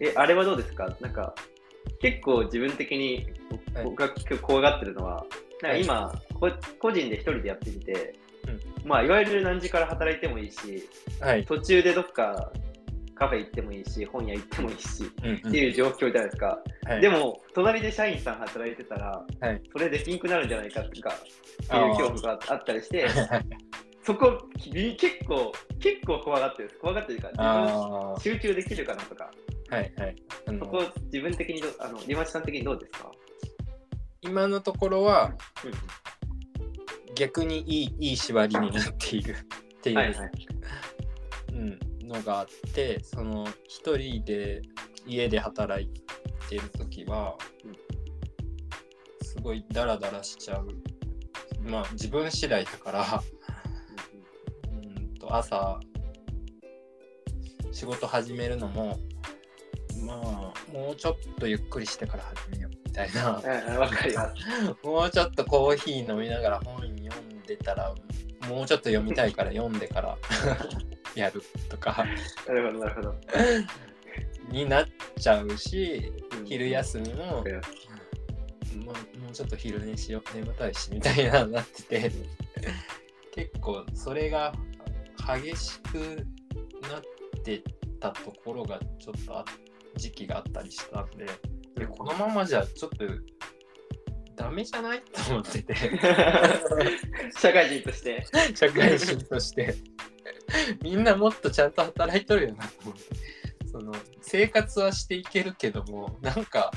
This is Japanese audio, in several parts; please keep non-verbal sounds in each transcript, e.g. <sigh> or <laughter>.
え、あれはどうですか？なんか、結構自分的にはい。僕が怖がってるのは、なんか今、こ個人で一人でやってみて、まあ、いわゆる何時から働いてもいいし、はい。途中でどっかカフェ行ってもいいし、本屋行ってもいいし、うんっていう状況じゃないですか。はい。でも、隣で社員さん働いてたら、はい。それでピンクなるんじゃないかとか、っていう恐怖があったりして、<laughs> そこ、び結構、結構怖がってる。怖がってるから、あ自分集中できるかなとか、あ、はいはい。そこ自分的にど、あの、リマチさん的にどうですか？今のところはうん。逆にいいいい縛りになっているっていう、はいはい。うん、のがあってその一人で家で働いてる時はうんすごいダラダラしちゃう。まあ自分次第だからうんと朝仕事始めるのもまあもうちょっとゆっくりしてから始めようみたいな。もうちょっとコーヒー飲みながら本読んでたらもうちょっと読みたいから読んでからやるとか。なるほど、なるほど。になっちゃうしうん。昼休みもわかりますもうもうちょっと昼寝しよう。眠たいしみたいななってて。結構それが激しくなってたところがちょっとあ時期があったりしたんで。でこのままじゃちょっとダメじゃない？と思ってて。<laughs> 社会人として。<laughs> 社会人として <laughs> みんなもっとちゃんと働いとるよなと思ってその生活はしていけるけどもなんか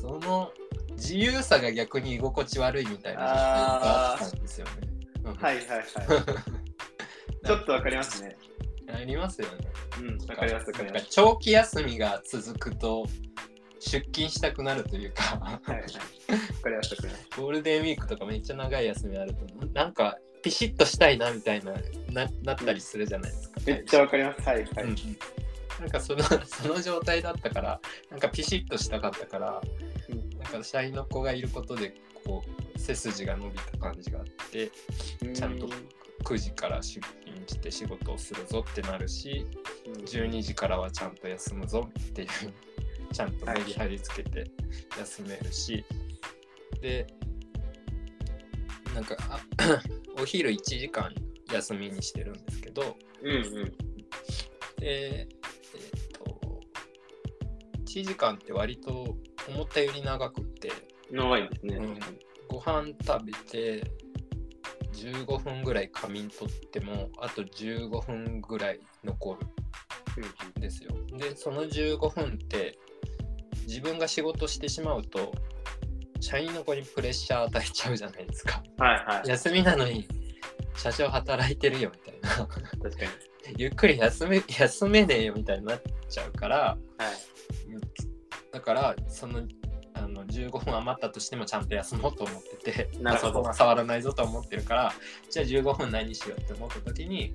その自由さが逆に居心地悪いみたいながあったんですよね。うんはいはいはい。<laughs> ちょっとわかりますね。ありますよね。うん、わかりますわかります。長期休みが続くと出勤したくなるというかはいはい。ゴールデンウィークとかめっちゃ長い休みあるとなんかピシッとしたいなみたいなななったりするじゃないですか。めっちゃわかります。はいはい。うんうんなんかその <laughs> その状態だったからなんかピシッとしたかったからうんなんか社員の子がいることでこう背筋が伸びた感じがあってちゃんと9時から出勤して仕事をするぞってなるしうん12時からはちゃんと休むぞっていうちゃんとメリハリつけて休めるし、でなんかあ <coughs> お昼1時間休みにしてるんですけどうんうん。でえっ、と1時間って割と思ったより長くって、長いですね。うんご飯食べて15分ぐらい仮眠取ってもあと15分ぐらい残るんですよ。でその15分って自分が仕事してしまうと社員の子にプレッシャー与えちゃうじゃないですか。はいはい。休みなのに社長働いてるよみたいな。確かに。<laughs> ゆっくり休め休めねえよみたいになっちゃうからはい。だからそのあの15分余ったとしてもちゃんと休もうと思っててなるほど <laughs> 触らないぞと思ってるからじゃあ15分何しようって思った時に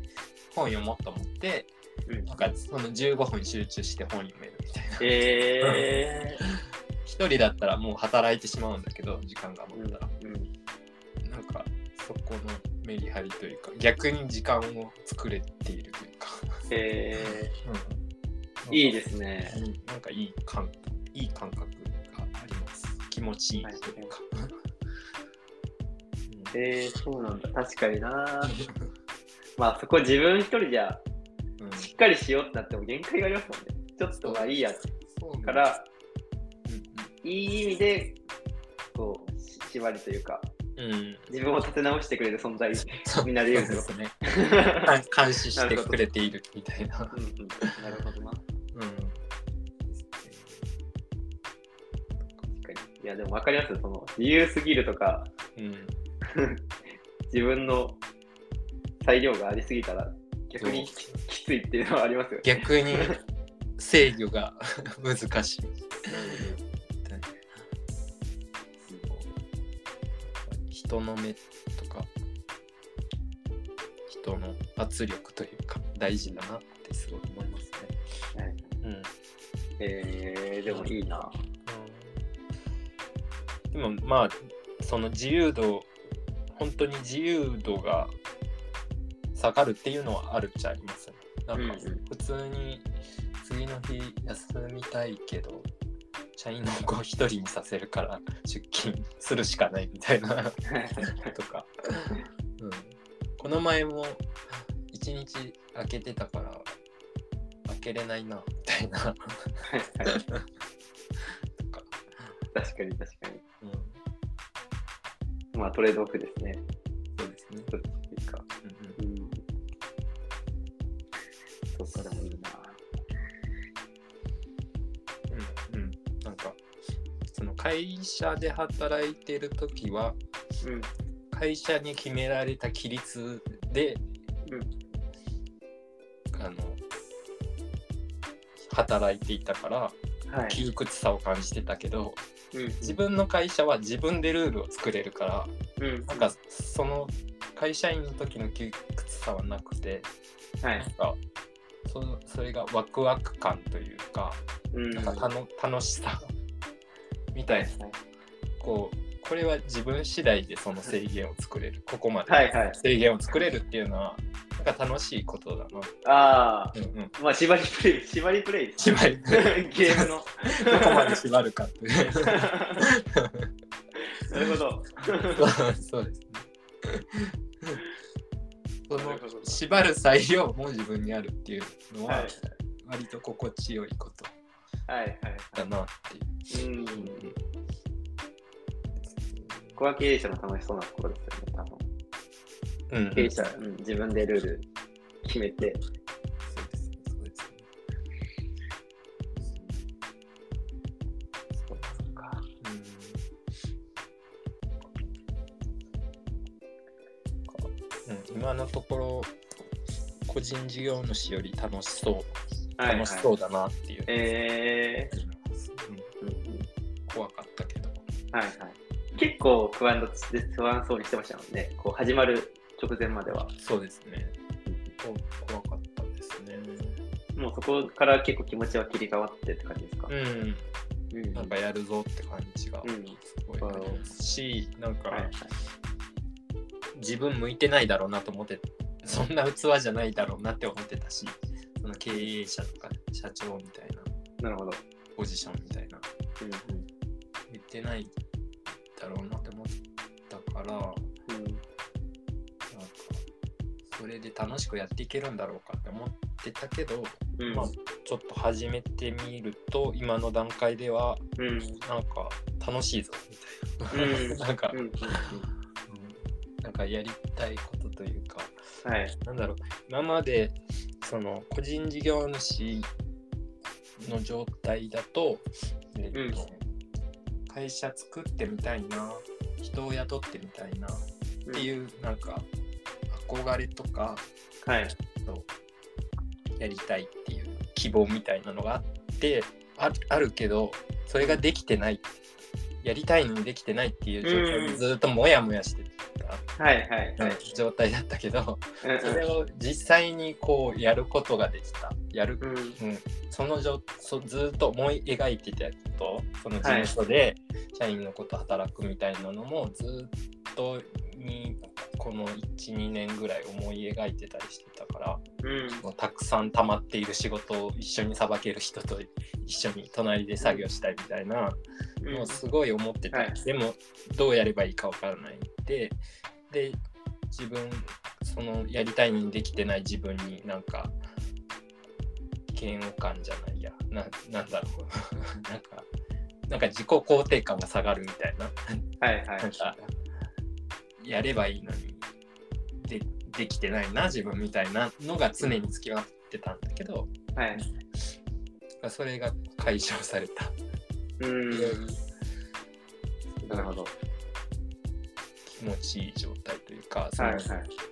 本読もうと思ってうんなんかその15分集中して本読めるみたいなえ <laughs> 一人だったらもう働いてしまうんだけど時間がー。余ったら、うんなんかそこのメリハリというか逆に時間を作れているというか、えうんー、いいですね。うんなんかいい感いい感覚があります。気持ちいいというか。えー、そうなんだ。確かにな。<laughs> まあそこ自分一人じゃうんしっかりしようってなっても限界がありますもんね。ちょっとまあいいやか、ら、ういい意味で、こう、し縛りというか、んうん、自分を立て直してくれる存在、みんなで言うんですよ。ね。監視してくれているみたいな。うんうん、なるほどな。うん。いや、でも分かりますよ。その、自由すぎるとか、うん <laughs> 自分の裁量がありすぎたら、逆にききついっていうのはありますよ。逆に制御が <laughs> 難しい。人の目とか人の圧力というか大事だなってすごい思いますね。うんえー、でもいいな。うん、でもまあその自由度本当に自由度が下がるっていうのはあるっちゃありますね。なんか普通に次の日休みたいけど社員の子一人にさせるから出勤するしかないみたいな <laughs> とか、うん、この前も一日開けてたから開けれないなみたいな。とか。確かに確かに、うん、まあトレードオフですね。そうですねその会社で働いてる時は、うん、会社に決められた規律で、うん。働いていたから、はい、窮屈さを感じてたけど、うん、自分の会社は自分でルールを作れるから、うん、なんかその会社員の時の窮屈さはなくて、はい、なんかそそれがワクワク感というか,、うん、なんか楽しさみたいな、はい、こうこれは自分次第でその制限を作れるここまで制限を作れるっていうのはなんか楽しいことだな。ああ、うんうん、まあ縛りプレイ、縛りプレイ。縛りプレイ。ゲームの。どこまで縛るかって。<laughs> なるほど。そうですね。その縛る裁量も自分にあるっていうのは、割と心地よいことだなっていう。うん。ここは経営者の楽しそうなところですよね、多分。うん、経営者、うん、自分でルール決めて。そうです、そうです。そうか。うん、今のところ、個人事業主より楽しそう、楽しそうだなっていう。えー、うん、怖かったけど。はいはい。結構不安不安そうにしてましたもんね。こう始まる直前までは。そうですね。怖かったですね。もうそこから結構気持ちは切り替わってって感じですか？うん。うん、なんかやるぞって感じがすごいありますし、うん、なんか、はいはい、自分向いてないだろうなと思って、そんな器じゃないだろうなって思ってたし、その経営者とか社長みたいな、なるほど。ポジションみたいな、うんうん、向いてないだろうなって思ったから、うん、なんかそれで楽しくやっていけるんだろうかって思ってたけど、うん、まあ、ちょっと始めてみると今の段階では、うん、なんか楽しいぞみたいな、うん、<laughs> なんか、うん、なんかやりたいことというか、はい、なんだろう。今までその個人事業主の状態だと、えっと、会社作ってみたいな人を雇ってみたいなっていう、うん、なんか憧れとか、はい、やりたいっていう希望みたいなのがあってああるけどそれができてない。やりたいのにできてないっていう状態でずっとモヤモヤしてた、はいはいはい、状態だったけど、それを実際にこうやることができた。やる、うん、うん、そのじょそずっと思い描いてたことその事務所で社員のこと働くみたいなのもずっとにこの12年ぐらい思い描いてたりしてたから、うん、たくさん溜まっている仕事を一緒にさばける人と一緒に隣で作業したいみたいなのをすごい思ってた、うんはい、でもどうやればいいかわからないでで自分そのやりたいにできてない自分になんか嫌悪感じゃないや。ななんだろう。<laughs> なんかなんか自己肯定感が下がるみたいな。はいはい。なんかやればいいのにでできてないな自分みたいなのが常につきまってたんだけど、はい、それが解消された。うんなるほど。気持ちいい状態というか、はいはい、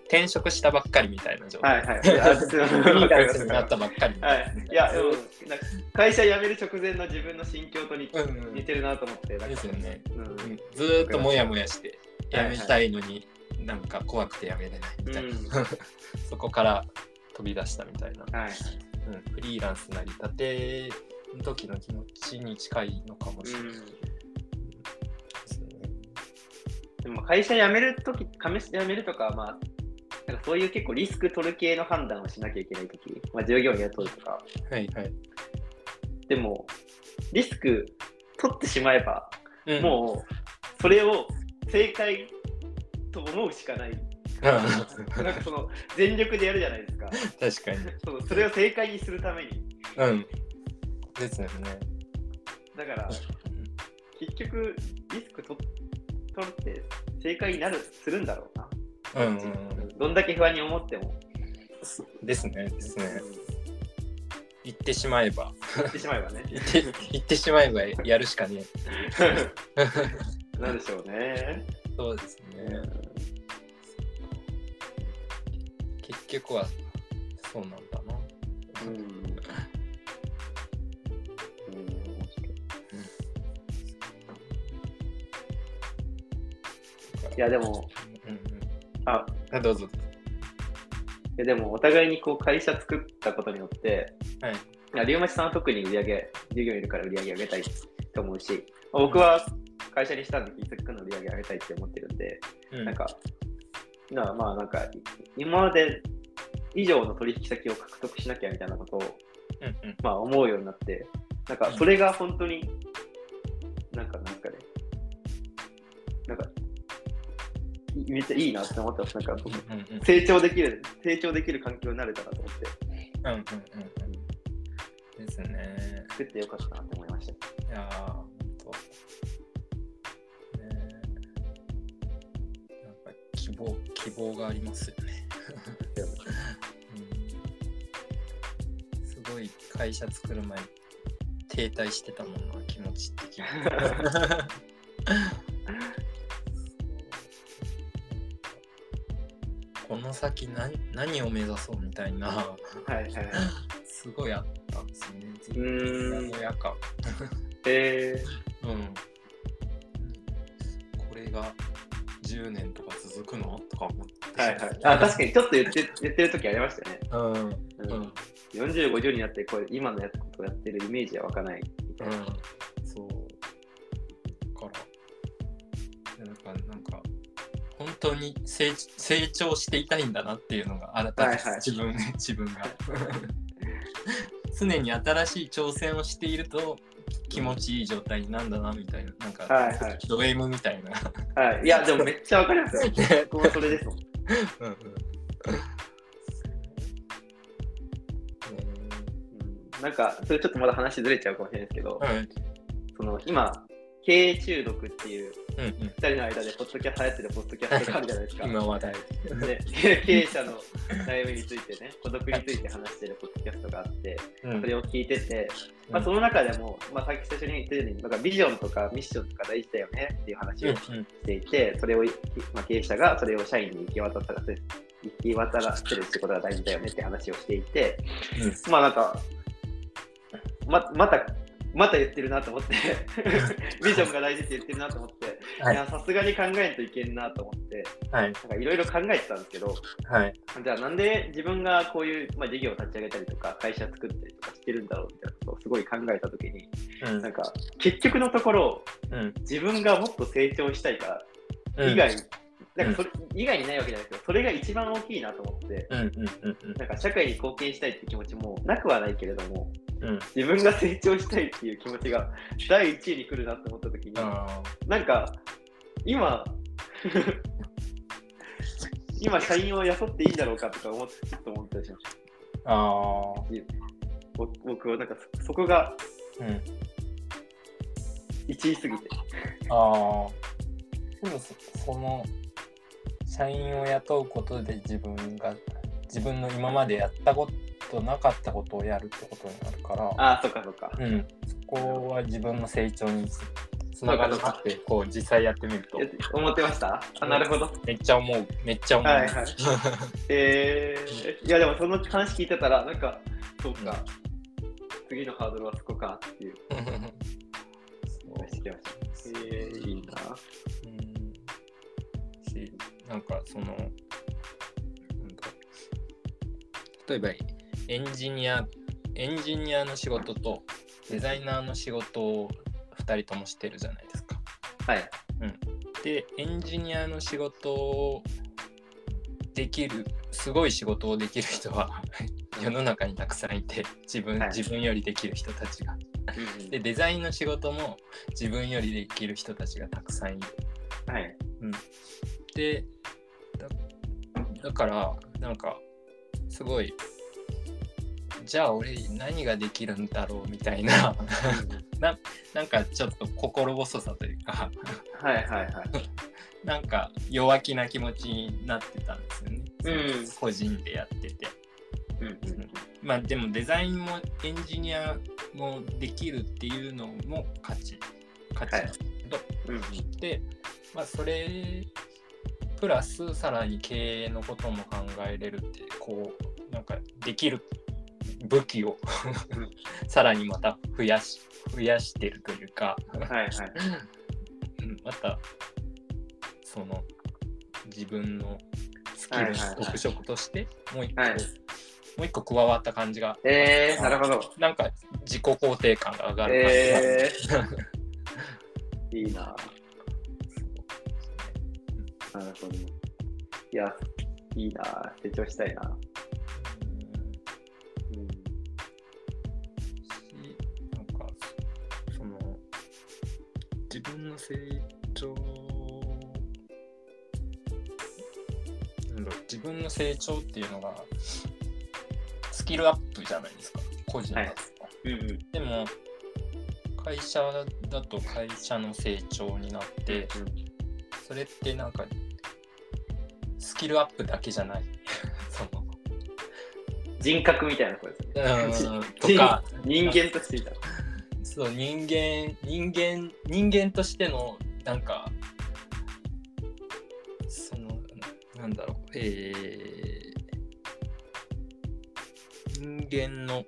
転職したばっかりみたいな状態。はいはい。いい会社になったばっかりはい。いや、でも会社辞める直前の自分の心境と似,、似てるなと思って。ですよね。うん、ずっともやもやして、辞めたいのに、なんか怖くて辞めれないみたいな。そこから飛び出したみたいな。はいうん、フリーランスなりたて時の気持ちに近いのかもしれない。うんでも会社辞めるとき、辞めるとか、まあ、なんかそういう結構リスク取る系の判断をしなきゃいけないとき、まあ、従業員雇うとか。はいはい。でも、リスク取ってしまえば、うん、もう、それを正解と思うしかない。なんかその全力でやるじゃないですか。確かに。そそれを正解にするために。うん。ですよね。だから、結局、リスク取取って正解になる、するんだろうな。うん、うん、どんだけ不安に思っても。ですね、ですね。言ってしまえば。言ってしまえばね。言って言ってしまえばやるしかねえ。<laughs> なんでしょうね。そうですね。結局はそうなんだな。うん。いや、でも、うんうん、あ、どうぞ。いやでもお互いにこう会社作ったことによって、はい、いや龍町さんは特に売り上げ、従業員いるから売り上げ上げたいと思うし、僕は会社にしたんで、キースクの売り上げ上げたいって思ってるんで、うん、なんか、なまあなんか、今まで以上の取引先を獲得しなきゃみたいなことを、うんうん、まあ思うようになって、なんかそれが本当に、なんかなんかね、なんかめっちゃいいなって思ってます。なんか、うんうん、成長できる、成長できる環境になれたなと思って。うんうんうんうん。ですね。作ってよかったなって思いました。いやー、ほん望、希望がありますよね。うん、すごい会社作る前停滞してたもんな、気持ち的に。<laughs> この先何何を目指そうみたいな、はいはい、すごいあったんですね。ずっとのやか。えー、うん。これが10年とか続くの？とか思って。はいはい。あ、確かにちょっと言って言ってる時ありましたね。うん。うん、40、50になってこれ今のやつことやってるイメージは湧かないみたいな。うん、そう。から、なんか、なんか、本当に成成長していたいんだなっていうのが改めて自分,、はいはい、自分が <laughs> 常に新しい挑戦をしていると気持ちいい状態になんだなみたいな。なんか、はいはい、ド M みたいな。はい、いやでもめっちゃわかりますよ。僕もそれですもんうん、うん。なんか、それちょっとまだ話ずれちゃうかもしれないですけど、はい、その今、経営中毒っていう、2人の間でポッドキャスト流行ってるポッドキャストがあるじゃないですか。今話題。で経営者の悩みについてね、孤独について話してるポッドキャストがあって、うん、それを聞いてて、まあ、その中でも、まあ、さっき最初に言ったように、なんかビジョンとかミッションとか大事だよねっていう話をしていて、それを、まあ、経営者がそれを社員に行き渡らせ行き渡らせるってことが大事だよねって話をしていて、うん、まあなんか、ままたまた言ってるなと思って。<laughs> ビジョンが大事って言ってるなと思って、はい、やさすがに考えんといけんなと思って、はい、なんかいろいろ考えてたんですけど、はい、じゃあなんで自分がこういう、まあ、事業を立ち上げたりとか会社作ったりとかしてるんだろうみたいなことをすごい考えたときに、うん、なんか結局のところ、うん、自分がもっと成長したいから以外、うん。なんかそれ以外にないわけじゃないですけど、それが一番大きいなと思って、なんか社会に貢献したいって気持ちもなくはないけれども、うん、自分が成長したいっていう気持ちが第一位に来るなと思った時に、なんか今 <laughs> 今社員を雇っていいんだろうかとか思ってちょっと思ったりしました。あ僕はなんかそこが1位すぎて。ああ。でもその社員を雇うことで自分が自分の今までやったことなかったことをやるってことになるからああそっかそっか、うん、そこは自分の成長につながるなってこう実際やってみると。思ってました？あなるほど。めっちゃ思う。めっちゃ思う、はいはい、えー、いやでもその話聞いてたらなんかそうか、うん、次のハードルはそこかっていう。<laughs> そう。えー、いいな。なんかその、例えばエンジニア、エンジニアの仕事とデザイナーの仕事を2人ともしてるじゃないですか。はい。うん、でエンジニアの仕事をできるすごい仕事をできる人は <laughs> 世の中にたくさんいて自分はい、自分よりできる人たちが。でデザインの仕事も自分よりできる人たちがたくさんいる。はい、うん、でだからなんかすごいじゃあ俺何ができるんだろうみたいな。ななんかちょっと心細さというか。はいはいはい。なんか弱気な気持ちになってたんですよね、うん、個人でやってて、うん、まあでもデザインもエンジニアもできるっていうのも価値価値なんですけど、はい、でまあそれプラスさらに経営のことも考えれるってこうなんかできる武器を。さらにまた増やし増やしてるというか。はいはい、またその自分のスキルの特色としてもう一個、はい、もう一個加わった感じがえー、なるほど。なんか自己肯定感が上がる感じが、えー、いいな。<laughs> なるほど。いやいいな。成長したいなの成長。なんだろう自分の成長っていうのがスキルアップじゃないですか。個人だと、はい。うんうん、でも会社だと会社の成長になって、うん、それってなんかスキルアップだけじゃない。<laughs> その。人格みたいなことですね。<laughs> とか。人間としていた。そう人間人間人間としてのなんかそのなんだろうえー、人間の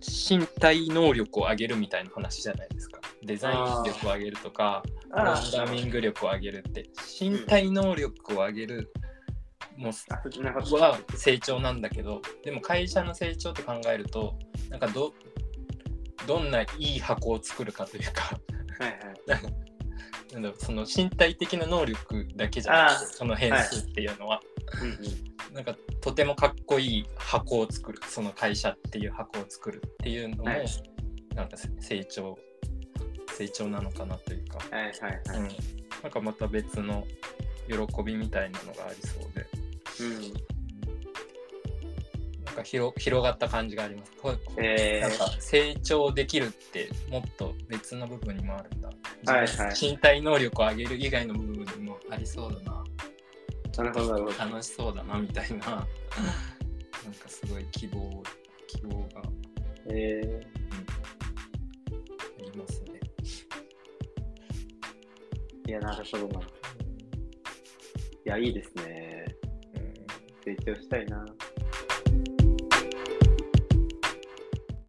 身体能力を上げるみたいな話じゃないですか。デザイン力を上げるとか、プログラミング力を上げるって、身体能力を上げるもは成長なんだけど、でも会社の成長って考えると、なんかどどんないい箱を作るかというか。はい、なんだその身体的な能力だけじゃなくてその変数っていうのは、はい、なんかとてもかっこいい箱を作るその会社っていう箱を作るっていうのも、はい、なんか成長成長なのかなというか、はいはいはい。うん、なんかまた別の喜びみたいなのがありそうで、うんなんか広広がった感じがあります。えー、なんか成長できるってもっと別の部分にもあるんだ。はいはい、身体能力を上げる以外の部分にもありそうだな。なるほど楽しそうだなみたいな。<laughs> なんかすごい希望希望が、えーうん、ありますね。いや、なるほどな。いや、いいですね。成長したいな。